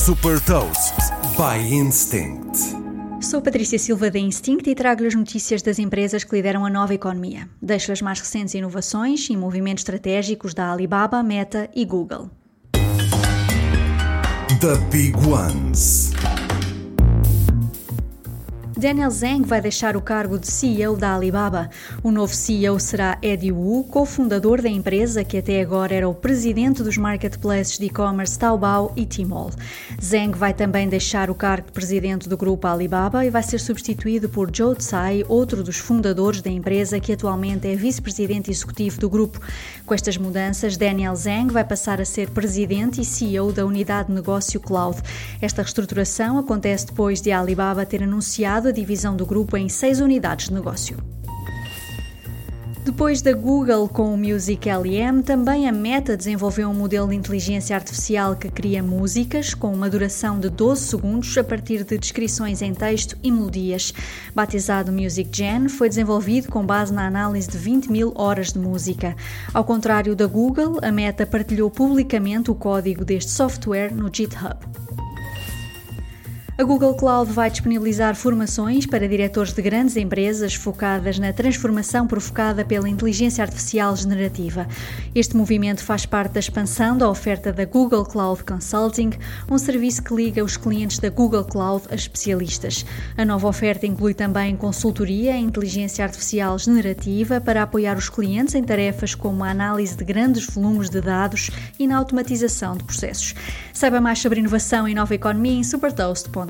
Super Toast by Instinct. Sou Patrícia Silva da Instinct e trago-lhe as notícias das empresas que lideram a nova economia. Deixo as mais recentes inovações e movimentos estratégicos da Alibaba, Meta e Google. The Big Ones. Daniel Zhang vai deixar o cargo de CEO da Alibaba. O novo CEO será Eddie Wu, cofundador da empresa que até agora era o presidente dos marketplaces de e-commerce Taobao e Tmall. Zhang vai também deixar o cargo de presidente do grupo Alibaba e vai ser substituído por Zhou Tsai, outro dos fundadores da empresa que atualmente é vice-presidente executivo do grupo. Com estas mudanças, Daniel Zhang vai passar a ser presidente e CEO da unidade de negócio Cloud. Esta reestruturação acontece depois de a Alibaba ter anunciado divisão do grupo em seis unidades de negócio. Depois da Google com o Music LM, também a Meta desenvolveu um modelo de inteligência artificial que cria músicas com uma duração de 12 segundos a partir de descrições em texto e melodias. Batizado Music Gen, foi desenvolvido com base na análise de 20 mil horas de música. Ao contrário da Google, a Meta partilhou publicamente o código deste software no GitHub. A Google Cloud vai disponibilizar formações para diretores de grandes empresas focadas na transformação provocada pela inteligência artificial generativa. Este movimento faz parte da expansão da oferta da Google Cloud Consulting, um serviço que liga os clientes da Google Cloud a especialistas. A nova oferta inclui também consultoria em inteligência artificial generativa para apoiar os clientes em tarefas como a análise de grandes volumes de dados e na automatização de processos. Saiba mais sobre inovação e nova economia em supertoast.com.